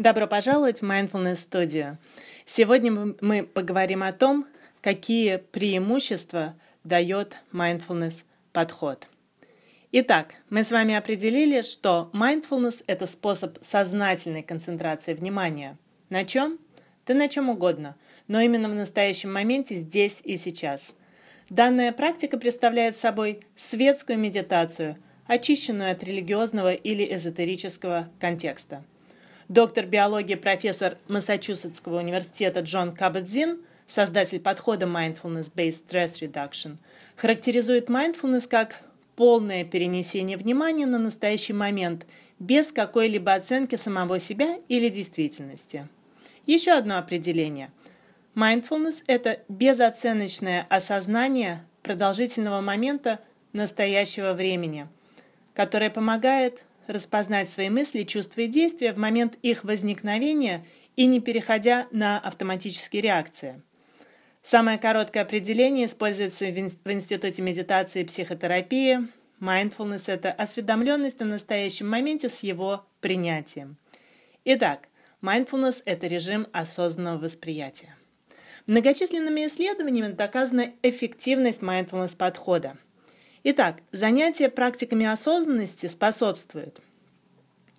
Добро пожаловать в Mindfulness Studio. Сегодня мы поговорим о том, какие преимущества дает mindfulness подход. Итак, мы с вами определили, что mindfulness – это способ сознательной концентрации внимания. На чем? Да на чем угодно, но именно в настоящем моменте, здесь и сейчас. Данная практика представляет собой светскую медитацию, очищенную от религиозного или эзотерического контекста – Доктор биологии, профессор Массачусетского университета Джон Кабадзин, создатель подхода Mindfulness-Based Stress Reduction, характеризует mindfulness как полное перенесение внимания на настоящий момент без какой-либо оценки самого себя или действительности. Еще одно определение. Mindfulness – это безоценочное осознание продолжительного момента настоящего времени, которое помогает распознать свои мысли, чувства и действия в момент их возникновения и не переходя на автоматические реакции. Самое короткое определение используется в Институте медитации и психотерапии. Mindfulness – это осведомленность о настоящем моменте с его принятием. Итак, mindfulness – это режим осознанного восприятия. Многочисленными исследованиями доказана эффективность mindfulness подхода – Итак, занятие практиками осознанности способствует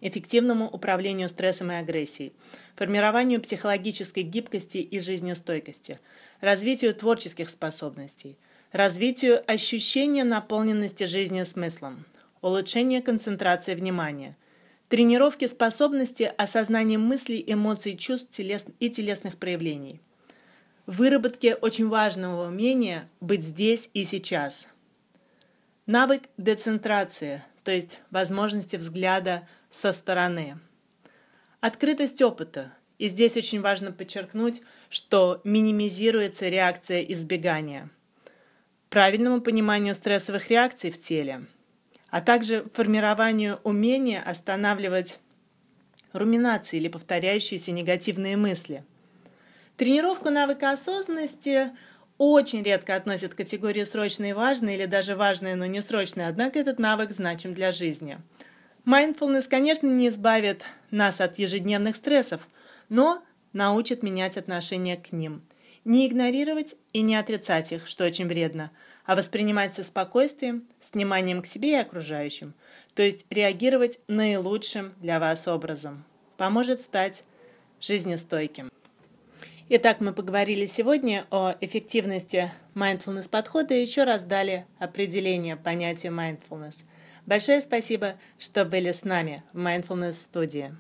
эффективному управлению стрессом и агрессией, формированию психологической гибкости и жизнестойкости, развитию творческих способностей, развитию ощущения наполненности жизни смыслом, улучшению концентрации внимания, тренировке способности осознания мыслей, эмоций, чувств и телесных проявлений, выработке очень важного умения быть здесь и сейчас – Навык децентрации, то есть возможности взгляда со стороны. Открытость опыта. И здесь очень важно подчеркнуть, что минимизируется реакция избегания. Правильному пониманию стрессовых реакций в теле, а также формированию умения останавливать руминации или повторяющиеся негативные мысли. Тренировку навыка осознанности – очень редко относят к категории срочные и важные или даже важные, но не срочные, однако этот навык значим для жизни. Mindfulness, конечно, не избавит нас от ежедневных стрессов, но научит менять отношение к ним. Не игнорировать и не отрицать их, что очень вредно, а воспринимать со спокойствием, с вниманием к себе и окружающим, то есть реагировать наилучшим для вас образом. Поможет стать жизнестойким. Итак, мы поговорили сегодня о эффективности mindfulness подхода и еще раз дали определение понятия mindfulness. Большое спасибо, что были с нами в Mindfulness студии.